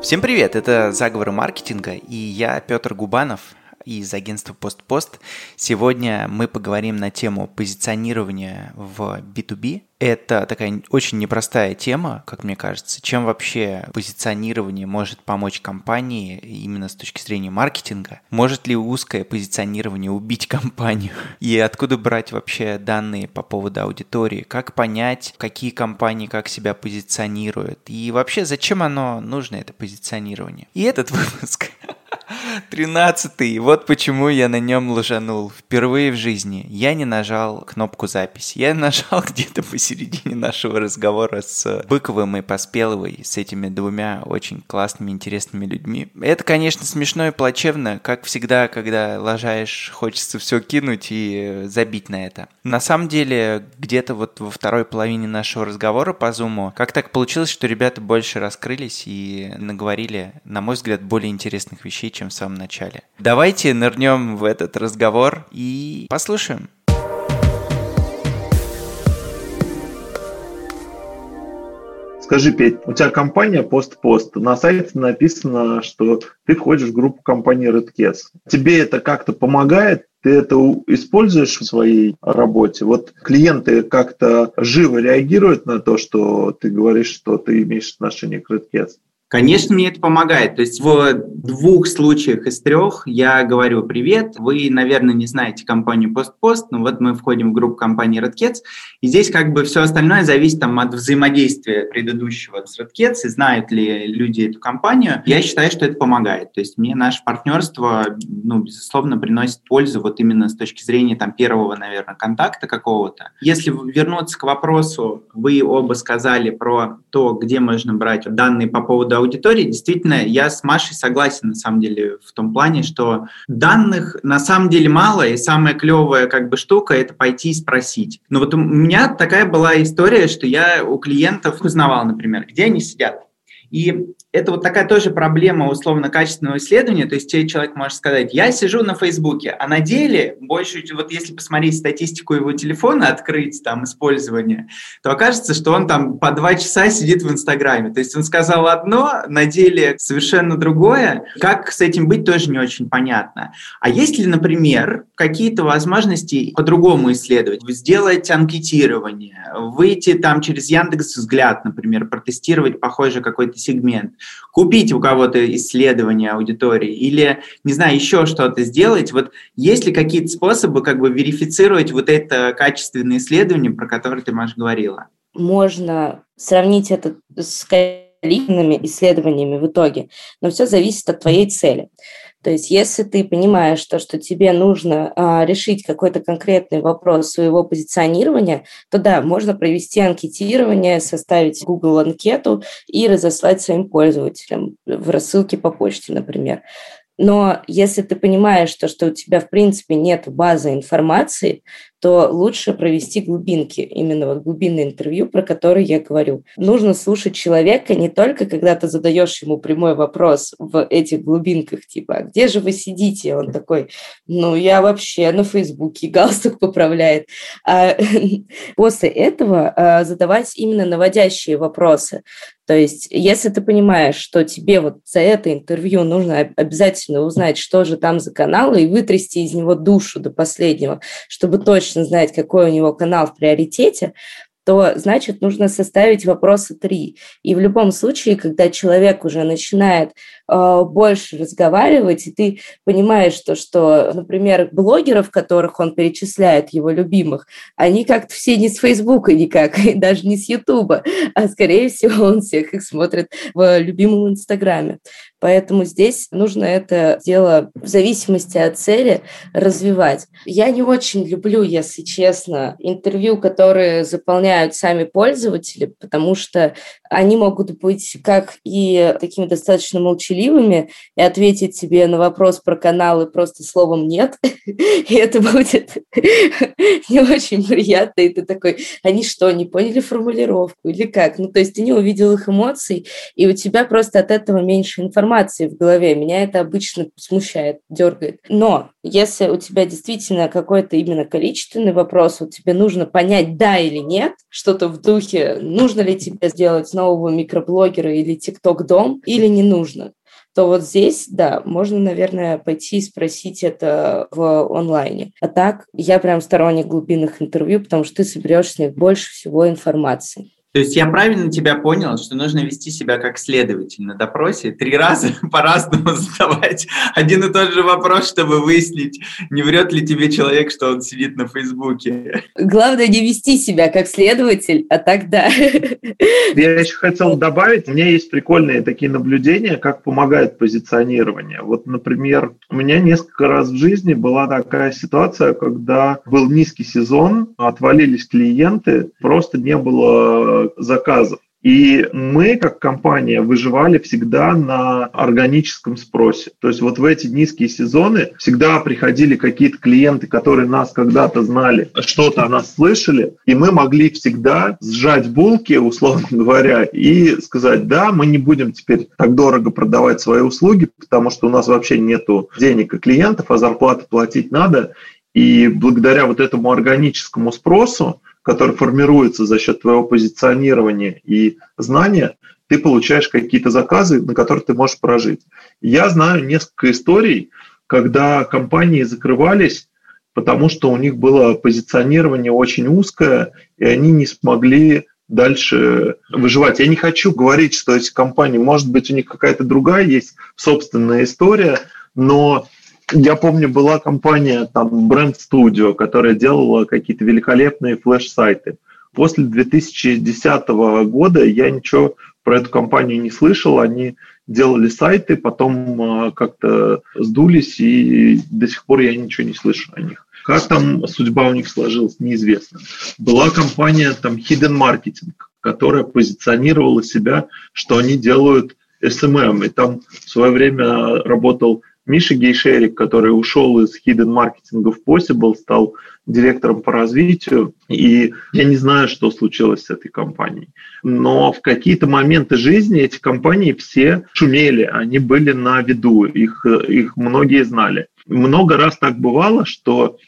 Всем привет, это «Заговоры маркетинга» и я, Петр Губанов, из агентства «Постпост». Сегодня мы поговорим на тему позиционирования в B2B. Это такая очень непростая тема, как мне кажется. Чем вообще позиционирование может помочь компании именно с точки зрения маркетинга? Может ли узкое позиционирование убить компанию? И откуда брать вообще данные по поводу аудитории? Как понять, какие компании как себя позиционируют? И вообще, зачем оно нужно, это позиционирование? И этот выпуск Тринадцатый. Вот почему я на нем лжанул. Впервые в жизни я не нажал кнопку записи. Я нажал где-то посередине нашего разговора с Быковым и Поспеловой, с этими двумя очень классными, интересными людьми. Это, конечно, смешно и плачевно. Как всегда, когда лажаешь, хочется все кинуть и забить на это. На самом деле, где-то вот во второй половине нашего разговора по Зуму, как так получилось, что ребята больше раскрылись и наговорили, на мой взгляд, более интересных вещей, чем в самом начале. Давайте нырнем в этот разговор и послушаем. Скажи, Петь, у тебя компания пост-пост. На сайте написано, что ты входишь в группу компании Redcats. Тебе это как-то помогает? Ты это используешь в своей работе? Вот клиенты как-то живо реагируют на то, что ты говоришь, что ты имеешь отношение к Redcats? Конечно, мне это помогает. То есть в двух случаях из трех я говорю «Привет, вы, наверное, не знаете компанию PostPost, но вот мы входим в группу компании RedCats, и здесь как бы все остальное зависит там, от взаимодействия предыдущего с RedCats, и знают ли люди эту компанию. Я считаю, что это помогает. То есть мне наше партнерство, ну, безусловно, приносит пользу вот именно с точки зрения там первого, наверное, контакта какого-то. Если вернуться к вопросу, вы оба сказали про то, где можно брать данные по поводу аудитории, действительно, я с Машей согласен, на самом деле, в том плане, что данных на самом деле мало, и самая клевая как бы штука – это пойти и спросить. Но вот у меня такая была история, что я у клиентов узнавал, например, где они сидят. И это вот такая тоже проблема условно-качественного исследования, то есть человек может сказать, я сижу на Фейсбуке, а на деле, больше, вот если посмотреть статистику его телефона, открыть там использование, то окажется, что он там по два часа сидит в Инстаграме. То есть он сказал одно, на деле совершенно другое. Как с этим быть, тоже не очень понятно. А есть ли, например, какие-то возможности по-другому исследовать? Сделать анкетирование, выйти там через Яндекс Взгляд, например, протестировать похожий какой-то сегмент, купить у кого-то исследование аудитории или, не знаю, еще что-то сделать. Вот есть ли какие-то способы как бы верифицировать вот это качественное исследование, про которое ты, Маша, говорила? Можно сравнить это с количественными исследованиями в итоге, но все зависит от твоей цели. То есть, если ты понимаешь, то, что тебе нужно а, решить какой-то конкретный вопрос своего позиционирования, то да, можно провести анкетирование, составить Google анкету и разослать своим пользователям в рассылке по почте, например. Но если ты понимаешь, то, что у тебя, в принципе, нет базы информации, то лучше провести глубинки, именно вот глубинное интервью, про которое я говорю. Нужно слушать человека не только, когда ты задаешь ему прямой вопрос в этих глубинках, типа, а где же вы сидите? Он такой, ну, я вообще на Фейсбуке галстук поправляет. А после этого а, задавать именно наводящие вопросы. То есть, если ты понимаешь, что тебе вот за это интервью нужно обязательно узнать, что же там за канал, и вытрясти из него душу до последнего, чтобы точно знать, какой у него канал в приоритете, то значит нужно составить вопросы три. И в любом случае, когда человек уже начинает больше разговаривать, и ты понимаешь, то, что, например, блогеров, которых он перечисляет, его любимых, они как-то все не с Фейсбука никак, и даже не с Ютуба, а скорее всего он всех их смотрит в любимом Инстаграме. Поэтому здесь нужно это дело в зависимости от цели развивать. Я не очень люблю, если честно, интервью, которые заполняют сами пользователи, потому что они могут быть как и такими достаточно молчаливыми и ответить тебе на вопрос про каналы просто словом «нет», и это будет не очень приятно, и ты такой, они что, не поняли формулировку или как? Ну, то есть ты не увидел их эмоций, и у тебя просто от этого меньше информации в голове. Меня это обычно смущает, дергает. Но если у тебя действительно какой-то именно количественный вопрос, вот тебе нужно понять, да или нет, что-то в духе, нужно ли тебе сделать нового микроблогера или тикток-дом, или не нужно, то вот здесь, да, можно, наверное, пойти и спросить это в онлайне. А так, я прям сторонник глубинных интервью, потому что ты соберешь с них больше всего информации. То есть я правильно тебя понял, что нужно вести себя как следователь на допросе, три раза по-разному задавать один и тот же вопрос, чтобы выяснить, не врет ли тебе человек, что он сидит на Фейсбуке. Главное не вести себя как следователь, а тогда. Я еще хотел добавить, у меня есть прикольные такие наблюдения, как помогает позиционирование. Вот, например, у меня несколько раз в жизни была такая ситуация, когда был низкий сезон, отвалились клиенты, просто не было заказов. И мы, как компания, выживали всегда на органическом спросе. То есть вот в эти низкие сезоны всегда приходили какие-то клиенты, которые нас когда-то знали, что-то о нас слышали, и мы могли всегда сжать булки, условно говоря, и сказать, да, мы не будем теперь так дорого продавать свои услуги, потому что у нас вообще нету денег и клиентов, а зарплаты платить надо. И благодаря вот этому органическому спросу который формируется за счет твоего позиционирования и знания, ты получаешь какие-то заказы, на которые ты можешь прожить. Я знаю несколько историй, когда компании закрывались, потому что у них было позиционирование очень узкое, и они не смогли дальше выживать. Я не хочу говорить, что эти компании, может быть, у них какая-то другая есть собственная история, но я помню, была компания, там, Brand Studio, которая делала какие-то великолепные флеш-сайты. После 2010 года я ничего про эту компанию не слышал. Они делали сайты, потом а, как-то сдулись, и до сих пор я ничего не слышу о них. Как там судьба у них сложилась, неизвестно. Была компания там Hidden Marketing, которая позиционировала себя, что они делают SMM. И там в свое время работал Миша Гейшерик, который ушел из hidden маркетинга в Possible, стал директором по развитию, и я не знаю, что случилось с этой компанией. Но в какие-то моменты жизни эти компании все шумели, они были на виду, их, их многие знали. Много раз так бывало, что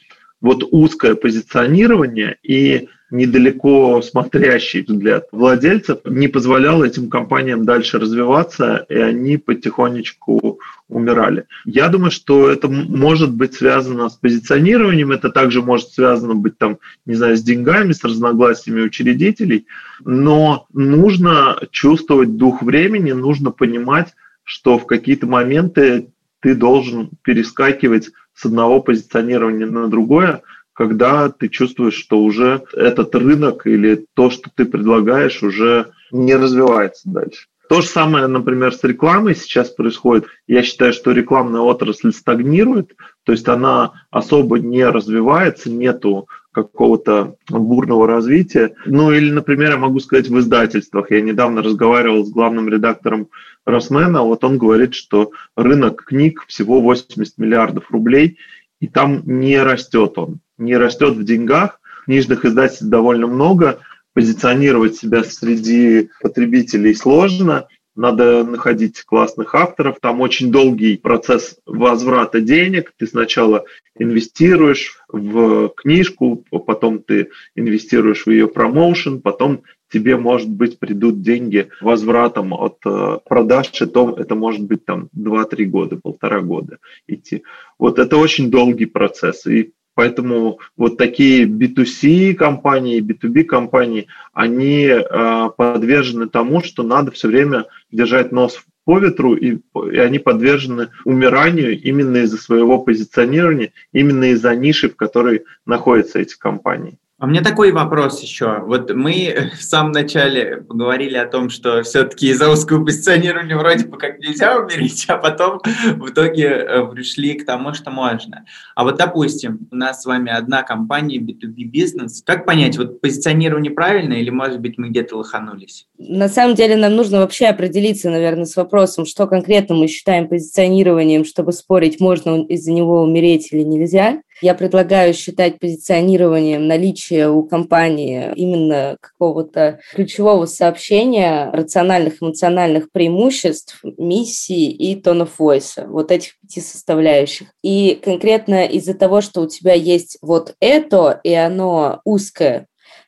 вот узкое позиционирование и недалеко смотрящий взгляд владельцев не позволял этим компаниям дальше развиваться, и они потихонечку умирали. Я думаю, что это может быть связано с позиционированием, это также может связано быть там, не знаю, с деньгами, с разногласиями учредителей, но нужно чувствовать дух времени, нужно понимать, что в какие-то моменты ты должен перескакивать с одного позиционирования на другое, когда ты чувствуешь, что уже этот рынок или то, что ты предлагаешь, уже не развивается дальше. То же самое, например, с рекламой сейчас происходит. Я считаю, что рекламная отрасль стагнирует, то есть она особо не развивается, нету какого-то бурного развития. Ну или, например, я могу сказать в издательствах. Я недавно разговаривал с главным редактором Росмена, вот он говорит, что рынок книг всего 80 миллиардов рублей, и там не растет он, не растет в деньгах. Книжных издательств довольно много, позиционировать себя среди потребителей сложно, надо находить классных авторов. Там очень долгий процесс возврата денег. Ты сначала инвестируешь в книжку, потом ты инвестируешь в ее промоушен, потом тебе, может быть, придут деньги возвратом от э, продаж, и то это может быть там 2-3 года, полтора года идти. Вот это очень долгий процесс. И Поэтому вот такие B2C компании, B2B компании, они э, подвержены тому, что надо все время держать нос по ветру, и, и они подвержены умиранию именно из-за своего позиционирования, именно из-за ниши, в которой находятся эти компании. А мне такой вопрос еще. Вот мы в самом начале поговорили о том, что все-таки из-за узкого позиционирования вроде бы как нельзя умереть, а потом в итоге э, пришли к тому, что можно. А вот, допустим, у нас с вами одна компания B2B бизнес. Как понять, вот позиционирование правильно или, может быть, мы где-то лоханулись? На самом деле нам нужно вообще определиться, наверное, с вопросом, что конкретно мы считаем позиционированием, чтобы спорить, можно из-за него умереть или нельзя. Я предлагаю считать позиционированием наличие у компании именно какого-то ключевого сообщения, рациональных эмоциональных преимуществ, миссии и of voice, вот этих пяти составляющих. И конкретно из-за того, что у тебя есть вот это, и оно узкое,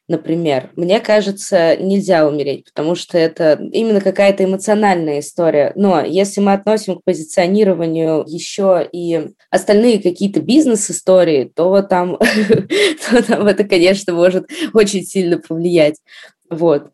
например, мне кажется, нельзя умереть, потому что это именно какая-то эмоциональная история. Но если мы относим к позиционированию еще и остальные какие-то бизнес-истории, то там, то там это, конечно, может очень сильно повлиять. Вот.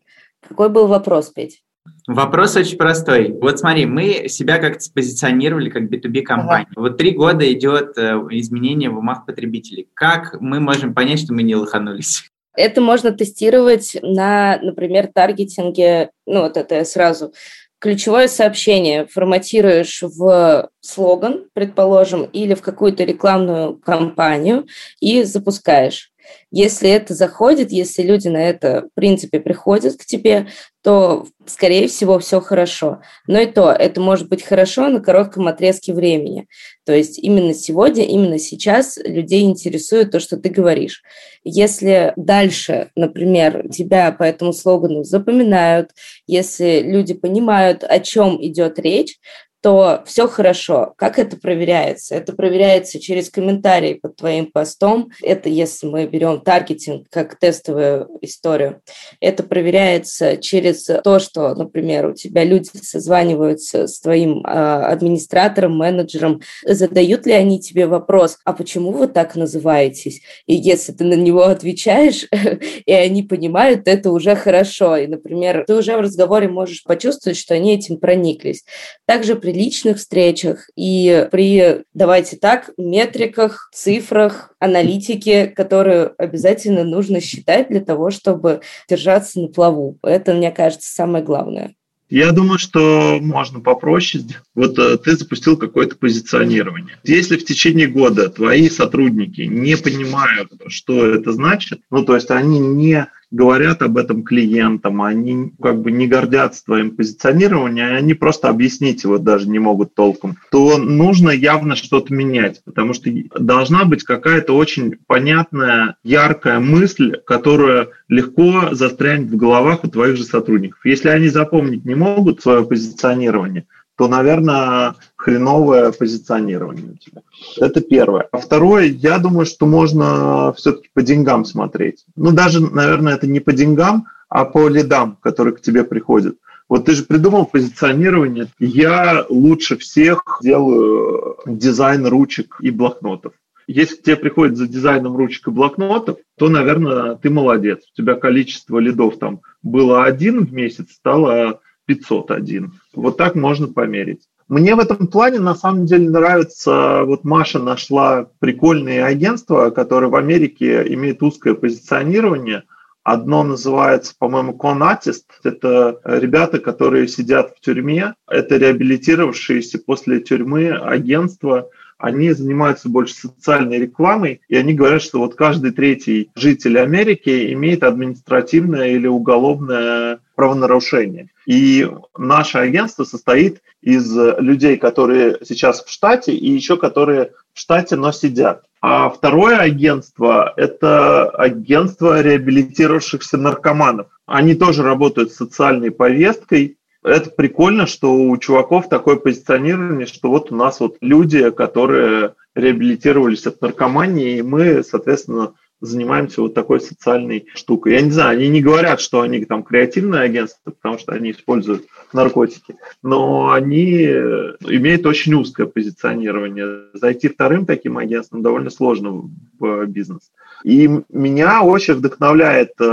Какой был вопрос, Петь? Вопрос очень простой. Вот смотри, мы себя как-то спозиционировали как B2B компания. Ага. Вот три года идет э, изменение в умах потребителей. Как мы можем понять, что мы не лоханулись? Это можно тестировать на, например, таргетинге, ну вот это я сразу ключевое сообщение форматируешь в слоган, предположим, или в какую-то рекламную кампанию и запускаешь. Если это заходит, если люди на это, в принципе, приходят к тебе, то, скорее всего, все хорошо. Но и то, это может быть хорошо на коротком отрезке времени. То есть именно сегодня, именно сейчас людей интересует то, что ты говоришь. Если дальше, например, тебя по этому слогану запоминают, если люди понимают, о чем идет речь, то все хорошо. Как это проверяется? Это проверяется через комментарии под твоим постом. Это если мы берем таргетинг как тестовую историю. Это проверяется через то, что, например, у тебя люди созваниваются с твоим э, администратором, менеджером, задают ли они тебе вопрос, а почему вы так называетесь? И если ты на него отвечаешь, и они понимают, это уже хорошо. И, например, ты уже в разговоре можешь почувствовать, что они этим прониклись. Также при личных встречах и при, давайте так, метриках, цифрах, аналитике, которую обязательно нужно считать для того, чтобы держаться на плаву. Это, мне кажется, самое главное. Я думаю, что можно попроще. Вот э, ты запустил какое-то позиционирование. Если в течение года твои сотрудники не понимают, что это значит, ну то есть они не говорят об этом клиентам, они как бы не гордятся твоим позиционированием, они просто объяснить его даже не могут толком, то нужно явно что-то менять, потому что должна быть какая-то очень понятная, яркая мысль, которая легко застрянет в головах у твоих же сотрудников. Если они запомнить не могут свое позиционирование, то, наверное, хреновое позиционирование у тебя. Это первое. А второе, я думаю, что можно все-таки по деньгам смотреть. Ну, даже, наверное, это не по деньгам, а по лидам, которые к тебе приходят. Вот ты же придумал позиционирование. Я лучше всех делаю дизайн ручек и блокнотов. Если к тебе приходит за дизайном ручек и блокнотов, то, наверное, ты молодец. У тебя количество лидов там было один в месяц, стало 501. Вот так можно померить. Мне в этом плане на самом деле нравится, вот Маша нашла прикольные агентства, которые в Америке имеют узкое позиционирование. Одно называется, по-моему, Conartist. Это ребята, которые сидят в тюрьме. Это реабилитировавшиеся после тюрьмы агентства, они занимаются больше социальной рекламой, и они говорят, что вот каждый третий житель Америки имеет административное или уголовное правонарушение. И наше агентство состоит из людей, которые сейчас в штате, и еще которые в штате, но сидят. А второе агентство – это агентство реабилитировавшихся наркоманов. Они тоже работают с социальной повесткой, это прикольно, что у чуваков такое позиционирование, что вот у нас вот люди, которые реабилитировались от наркомании, и мы, соответственно, занимаемся вот такой социальной штукой. Я не знаю, они не говорят, что они там креативное агентство, потому что они используют наркотики, но они имеют очень узкое позиционирование. Зайти вторым таким агентством довольно сложно в бизнес. И меня очень вдохновляет э,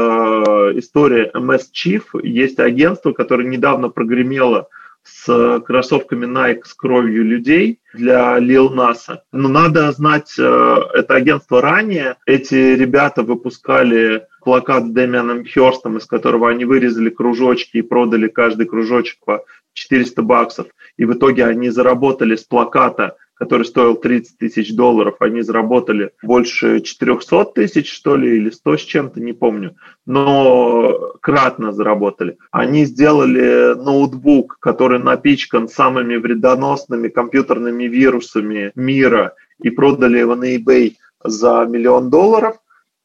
история MS Chief. Есть агентство, которое недавно прогремело с кроссовками Nike с кровью людей для Lil Nas. Но надо знать э, это агентство ранее. Эти ребята выпускали плакат с Дэмианом Херстом, из которого они вырезали кружочки и продали каждый кружочек по 400 баксов. И в итоге они заработали с плаката который стоил 30 тысяч долларов, они заработали больше 400 тысяч, что ли, или 100 с чем-то, не помню, но кратно заработали. Они сделали ноутбук, который напичкан самыми вредоносными компьютерными вирусами мира, и продали его на eBay за миллион долларов.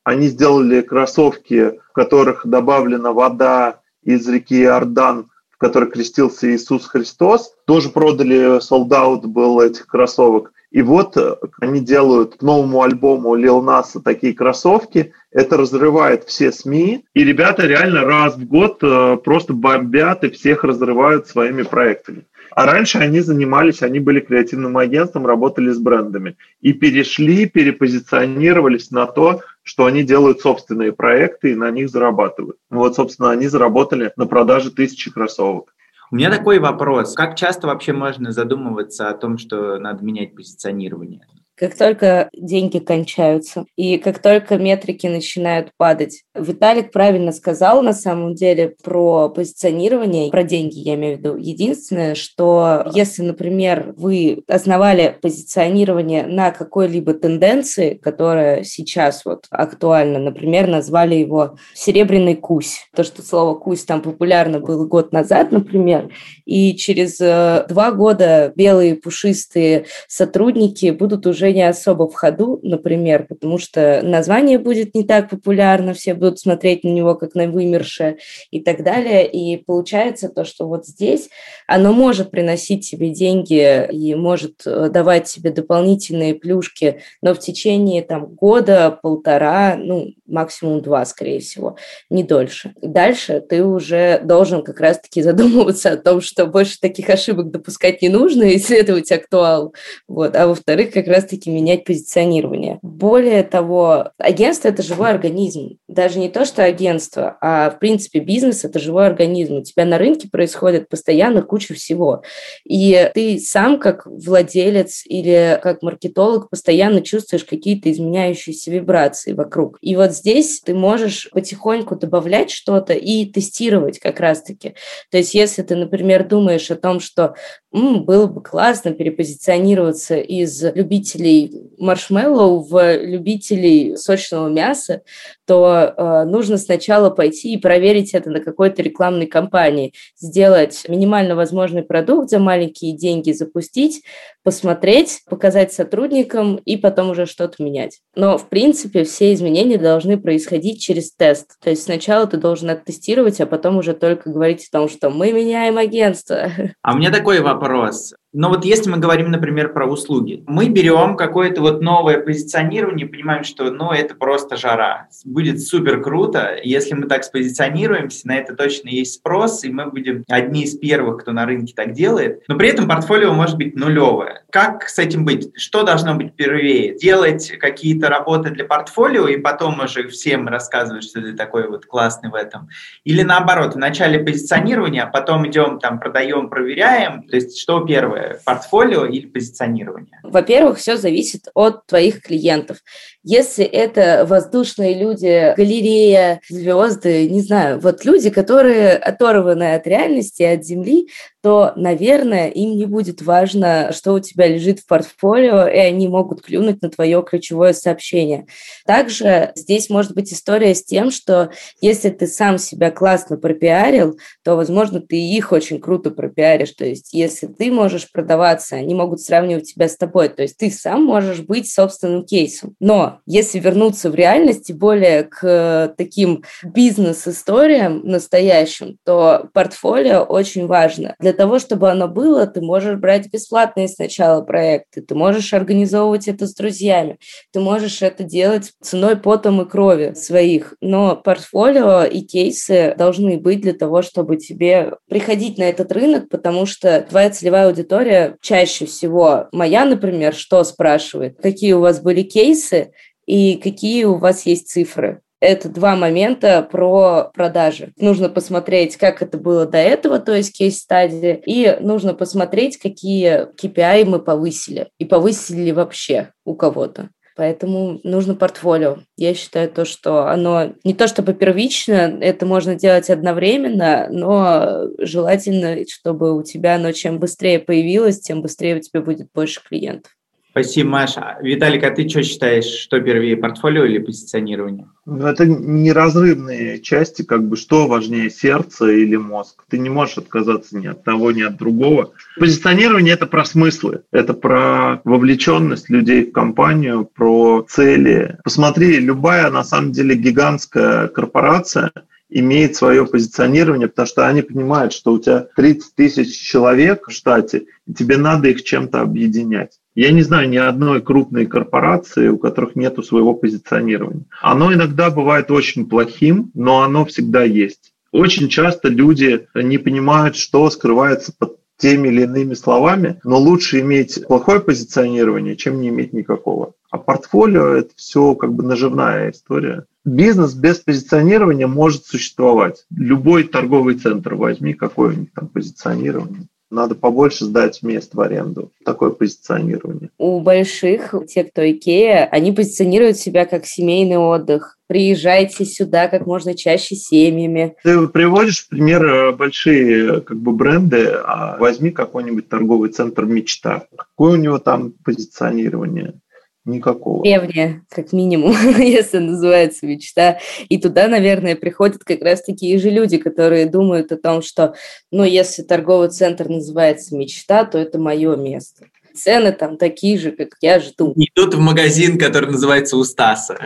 Они сделали кроссовки, в которых добавлена вода из реки Иордан, которой крестился Иисус Христос. Тоже продали, солдат был этих кроссовок. И вот э, они делают к новому альбому Лил Наса такие кроссовки. Это разрывает все СМИ. И ребята реально раз в год э, просто бомбят и всех разрывают своими проектами. А раньше они занимались, они были креативным агентством, работали с брендами. И перешли, перепозиционировались на то, что они делают собственные проекты и на них зарабатывают. Вот, собственно, они заработали на продаже тысячи кроссовок. У меня такой вопрос. Как часто вообще можно задумываться о том, что надо менять позиционирование? Как только деньги кончаются и как только метрики начинают падать. Виталик правильно сказал на самом деле про позиционирование, про деньги я имею в виду. Единственное, что если, например, вы основали позиционирование на какой-либо тенденции, которая сейчас вот актуальна, например, назвали его «серебряный кусь», то, что слово «кусь» там популярно было год назад, например, и через э, два года белые пушистые сотрудники будут уже не особо в ходу, например, потому что название будет не так популярно, все будут смотреть на него как на вымершее и так далее. И получается то, что вот здесь оно может приносить себе деньги и может э, давать себе дополнительные плюшки, но в течение там года, полтора, ну, максимум два, скорее всего, не дольше. Дальше ты уже должен как раз-таки задумываться о том, что больше таких ошибок допускать не нужно, исследовать актуал. Вот. А во-вторых, как раз-таки таки менять позиционирование. Более того, агентство – это живой организм. Даже не то, что агентство, а в принципе бизнес – это живой организм. У тебя на рынке происходит постоянно куча всего. И ты сам как владелец или как маркетолог постоянно чувствуешь какие-то изменяющиеся вибрации вокруг. И вот здесь ты можешь потихоньку добавлять что-то и тестировать как раз-таки. То есть если ты, например, думаешь о том, что М, было бы классно перепозиционироваться из любителей маршмеллоу в любителей сочного мяса, то э, нужно сначала пойти и проверить это на какой-то рекламной кампании, сделать минимально возможный продукт за маленькие деньги, запустить, посмотреть, показать сотрудникам и потом уже что-то менять. Но, в принципе, все изменения должны происходить через тест. То есть сначала ты должен оттестировать, а потом уже только говорить о том, что мы меняем агентство. А у меня такой вопрос. Но вот если мы говорим, например, про услуги, мы берем какое-то вот новое позиционирование, понимаем, что ну, это просто жара. Будет супер круто, если мы так спозиционируемся, на это точно есть спрос, и мы будем одни из первых, кто на рынке так делает. Но при этом портфолио может быть нулевое. Как с этим быть? Что должно быть первее? Делать какие-то работы для портфолио и потом уже всем рассказывать, что ты такой вот классный в этом? Или наоборот, вначале позиционирование, а потом идем там продаем, проверяем? То есть что первое? Портфолио или позиционирование? Во-первых, все зависит от твоих клиентов. Если это воздушные люди, галерея, звезды, не знаю, вот люди, которые оторваны от реальности, от земли, то, наверное, им не будет важно, что у тебя лежит в портфолио, и они могут клюнуть на твое ключевое сообщение. Также здесь может быть история с тем, что если ты сам себя классно пропиарил, то, возможно, ты их очень круто пропиаришь. То есть если ты можешь продаваться, они могут сравнивать тебя с тобой. То есть ты сам можешь быть собственным кейсом. Но если вернуться в реальность, более к таким бизнес-историям настоящим, то портфолио очень важно. Для того, чтобы оно было, ты можешь брать бесплатные сначала проекты, ты можешь организовывать это с друзьями, ты можешь это делать ценой потом и крови своих. Но портфолио и кейсы должны быть для того, чтобы тебе приходить на этот рынок, потому что твоя целевая аудитория чаще всего, моя, например, что спрашивает, какие у вас были кейсы и какие у вас есть цифры это два момента про продажи. Нужно посмотреть, как это было до этого, то есть кейс-стадии, и нужно посмотреть, какие KPI мы повысили, и повысили ли вообще у кого-то. Поэтому нужно портфолио. Я считаю то, что оно не то чтобы первично, это можно делать одновременно, но желательно, чтобы у тебя оно чем быстрее появилось, тем быстрее у тебя будет больше клиентов. Спасибо, Маша. Виталик, а ты что считаешь, что первее, портфолио или позиционирование? Ну, это неразрывные части, как бы что важнее, сердце или мозг. Ты не можешь отказаться ни от того, ни от другого. Позиционирование – это про смыслы, это про вовлеченность людей в компанию, про цели. Посмотри, любая, на самом деле, гигантская корпорация – имеет свое позиционирование, потому что они понимают, что у тебя 30 тысяч человек в штате, и тебе надо их чем-то объединять. Я не знаю ни одной крупной корпорации, у которых нет своего позиционирования. Оно иногда бывает очень плохим, но оно всегда есть. Очень часто люди не понимают, что скрывается под теми или иными словами, но лучше иметь плохое позиционирование, чем не иметь никакого. А портфолио – это все как бы наживная история. Бизнес без позиционирования может существовать. Любой торговый центр возьми, какое у них там позиционирование. Надо побольше сдать мест в аренду. Такое позиционирование. У больших, те, кто Икея, они позиционируют себя как семейный отдых. Приезжайте сюда как можно чаще семьями. Ты приводишь пример э, большие как бы бренды, а возьми какой-нибудь торговый центр «Мечта». Какое у него там позиционирование? Никакого. Древняя, как минимум, если называется мечта. И туда, наверное, приходят как раз такие же люди, которые думают о том, что, ну, если торговый центр называется мечта, то это мое место цены там такие же, как я жду. Идут в магазин, который называется у Стаса.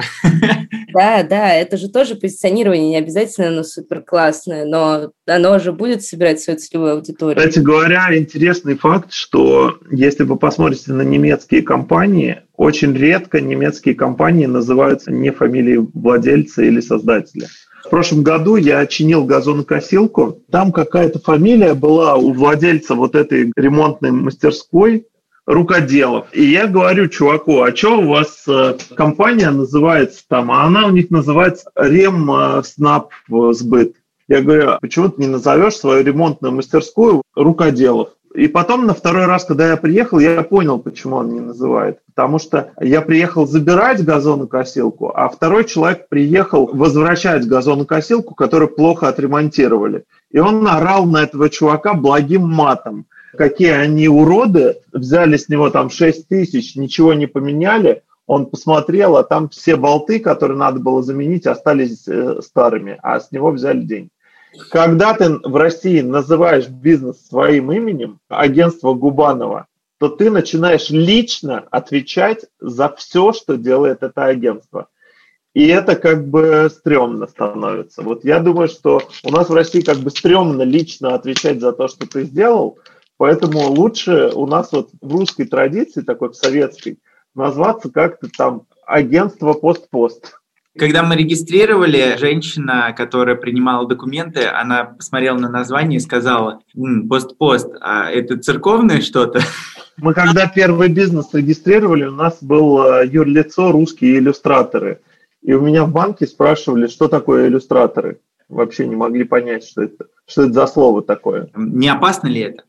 Да, да, это же тоже позиционирование, не обязательно оно супер классное, но оно же будет собирать свою целевую аудиторию. Кстати говоря, интересный факт, что если вы посмотрите на немецкие компании, очень редко немецкие компании называются не фамилией владельца или создателя. В прошлом году я чинил газонокосилку. Там какая-то фамилия была у владельца вот этой ремонтной мастерской, рукоделов. И я говорю чуваку, а что у вас э, компания называется там? А она у них называется Рем э, Снап Сбыт. Я говорю, а почему ты не назовешь свою ремонтную мастерскую рукоделов? И потом на второй раз, когда я приехал, я понял, почему он не называет. Потому что я приехал забирать газонокосилку, а второй человек приехал возвращать газонокосилку, которую плохо отремонтировали. И он орал на этого чувака благим матом какие они уроды, взяли с него там 6 тысяч, ничего не поменяли, он посмотрел, а там все болты, которые надо было заменить, остались э, старыми, а с него взяли деньги. Когда ты в России называешь бизнес своим именем, агентство Губанова, то ты начинаешь лично отвечать за все, что делает это агентство. И это как бы стрёмно становится. Вот я думаю, что у нас в России как бы стрёмно лично отвечать за то, что ты сделал – Поэтому лучше у нас вот в русской традиции, такой в советской, назваться как-то там агентство пост-пост. Когда мы регистрировали, женщина, которая принимала документы, она посмотрела на название и сказала, пост-пост, а это церковное что-то? Мы когда первый бизнес регистрировали, у нас был э, юрлицо русские иллюстраторы. И у меня в банке спрашивали, что такое иллюстраторы. Вообще не могли понять, что это, что это за слово такое. Не опасно ли это?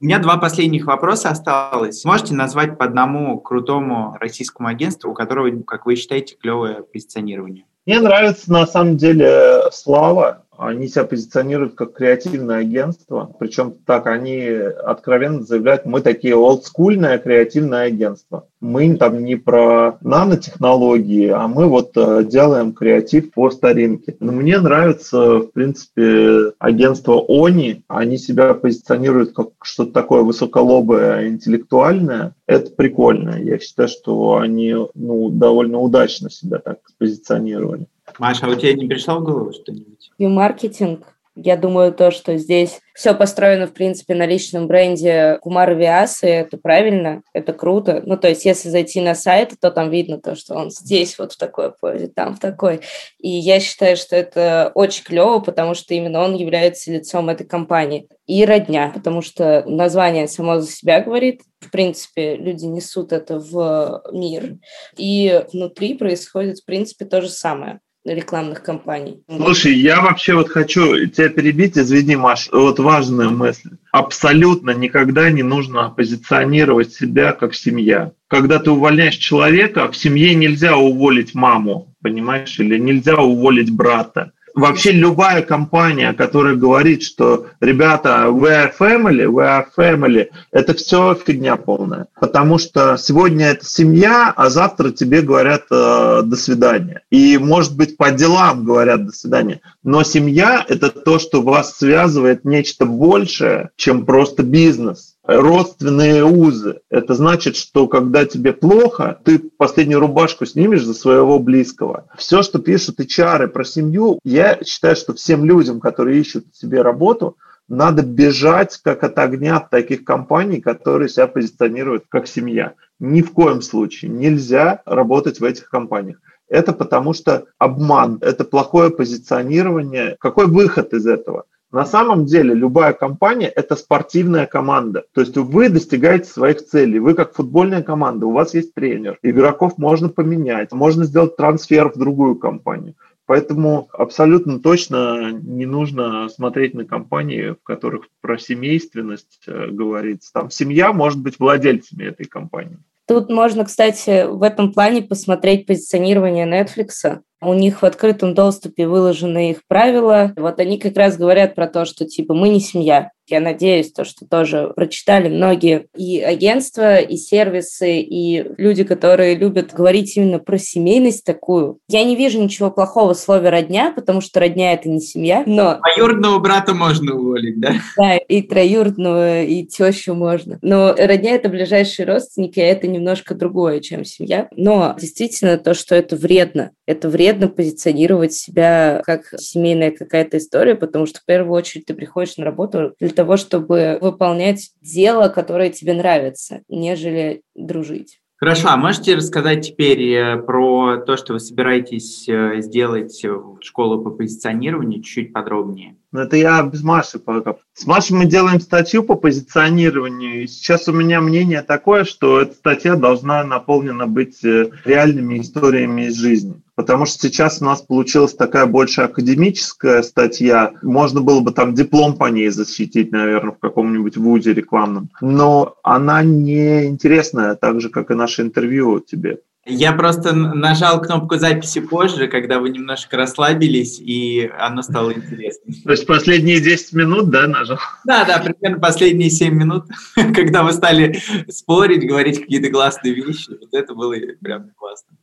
У меня два последних вопроса осталось. Можете назвать по одному крутому российскому агентству, у которого, как вы считаете, клевое позиционирование? Мне нравится на самом деле Слава. Они себя позиционируют как креативное агентство, причем так они откровенно заявляют, мы такие олдскульное креативное агентство. Мы там не про нанотехнологии, а мы вот э, делаем креатив по старинке. Но мне нравится, в принципе, агентство Они. Они себя позиционируют как что-то такое высоколобое, интеллектуальное. Это прикольно. Я считаю, что они ну, довольно удачно себя так позиционировали. Маша, а у тебя не пришло в голову что-нибудь? И маркетинг. Я думаю, то, что здесь все построено, в принципе, на личном бренде Кумара Виасы, это правильно, это круто. Ну, то есть, если зайти на сайт, то там видно то, что он здесь вот в такой позе, там в такой. И я считаю, что это очень клево, потому что именно он является лицом этой компании. И родня, потому что название само за себя говорит. В принципе, люди несут это в мир. И внутри происходит, в принципе, то же самое рекламных кампаний. Слушай, я вообще вот хочу тебя перебить, извини, Маш, вот важная мысль. Абсолютно никогда не нужно позиционировать себя как семья. Когда ты увольняешь человека, в семье нельзя уволить маму, понимаешь, или нельзя уволить брата. Вообще любая компания, которая говорит, что ребята, we are family, we are family, это все фигня полная. Потому что сегодня это семья, а завтра тебе говорят э, до свидания. И, может быть, по делам говорят до свидания. Но семья – это то, что вас связывает нечто большее, чем просто бизнес родственные узы. Это значит, что когда тебе плохо, ты последнюю рубашку снимешь за своего близкого. Все, что пишут HR про семью, я считаю, что всем людям, которые ищут себе работу, надо бежать как от огня от таких компаний, которые себя позиционируют как семья. Ни в коем случае нельзя работать в этих компаниях. Это потому что обман, это плохое позиционирование. Какой выход из этого? На самом деле любая компания – это спортивная команда. То есть вы достигаете своих целей. Вы как футбольная команда, у вас есть тренер. Игроков можно поменять, можно сделать трансфер в другую компанию. Поэтому абсолютно точно не нужно смотреть на компании, в которых про семейственность э, говорится. Там семья может быть владельцами этой компании. Тут можно, кстати, в этом плане посмотреть позиционирование Netflix. У них в открытом доступе выложены их правила. Вот они как раз говорят про то, что типа мы не семья. Я надеюсь, то, что тоже прочитали многие и агентства, и сервисы, и люди, которые любят говорить именно про семейность такую. Я не вижу ничего плохого в слове «родня», потому что родня – это не семья, но... Двоюродного брата можно уволить, да? Да, и троюродного, и тещу можно. Но родня – это ближайшие родственники, а это немножко другое, чем семья. Но действительно то, что это вредно. Это вредно позиционировать себя как семейная какая-то история, потому что в первую очередь ты приходишь на работу для того, чтобы выполнять дело, которое тебе нравится, нежели дружить. Хорошо, а можете рассказать теперь э, про то, что вы собираетесь э, сделать в школу по позиционированию чуть-чуть подробнее? Ну, это я без Маши пока. С Машей мы делаем статью по позиционированию. И сейчас у меня мнение такое, что эта статья должна наполнена быть э, реальными историями из жизни. Потому что сейчас у нас получилась такая больше академическая статья. Можно было бы там диплом по ней защитить, наверное, в каком-нибудь вузе рекламном. Но она не интересная, так же, как и наше интервью тебе. Я просто нажал кнопку записи позже, когда вы немножко расслабились, и оно стало интересно. То есть последние 10 минут, да, нажал? Да, да, примерно последние 7 минут, когда вы стали спорить, говорить какие-то классные вещи. Вот это было прям классно.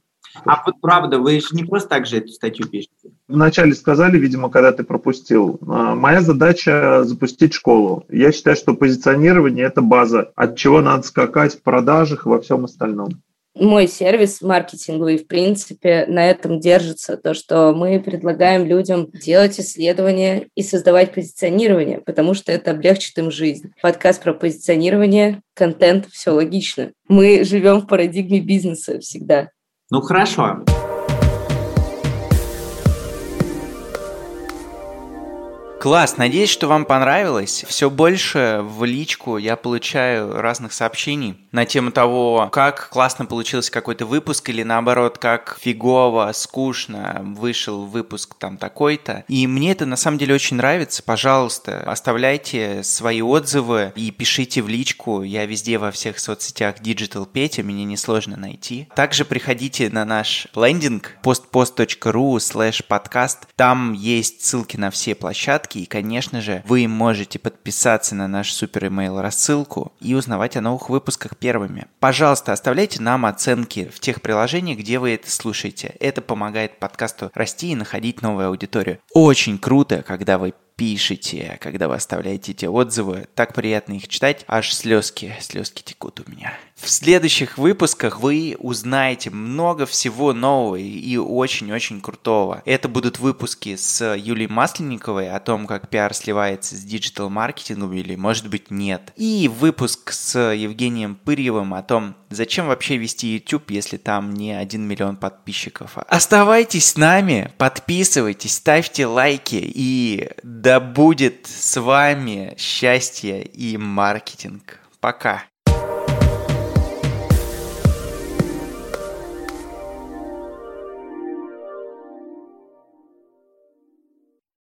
А вот правда, вы же не просто так же эту статью пишете. Вначале сказали, видимо, когда ты пропустил. А, моя задача запустить школу. Я считаю, что позиционирование – это база, от чего надо скакать в продажах и во всем остальном мой сервис маркетинговый, в принципе, на этом держится, то, что мы предлагаем людям делать исследования и создавать позиционирование, потому что это облегчит им жизнь. Подкаст про позиционирование, контент, все логично. Мы живем в парадигме бизнеса всегда. Ну, хорошо. Класс, надеюсь, что вам понравилось. Все больше в личку я получаю разных сообщений на тему того, как классно получился какой-то выпуск или наоборот, как фигово, скучно вышел выпуск там такой-то. И мне это на самом деле очень нравится. Пожалуйста, оставляйте свои отзывы и пишите в личку. Я везде во всех соцсетях Digital Петя, меня несложно найти. Также приходите на наш лендинг postpost.ru slash podcast. Там есть ссылки на все площадки и, конечно же, вы можете подписаться на наш супер имейл рассылку и узнавать о новых выпусках первыми. Пожалуйста, оставляйте нам оценки в тех приложениях, где вы это слушаете. Это помогает подкасту расти и находить новую аудиторию. Очень круто, когда вы пишете, когда вы оставляете эти отзывы. Так приятно их читать, аж слезки, слезки текут у меня. В следующих выпусках вы узнаете много всего нового и очень-очень крутого. Это будут выпуски с Юлией Масленниковой о том, как пиар сливается с диджитал-маркетингом или, может быть, нет. И выпуск с Евгением Пырьевым о том, зачем вообще вести YouTube, если там не 1 миллион подписчиков. Оставайтесь с нами, подписывайтесь, ставьте лайки и да будет с вами счастье и маркетинг. Пока.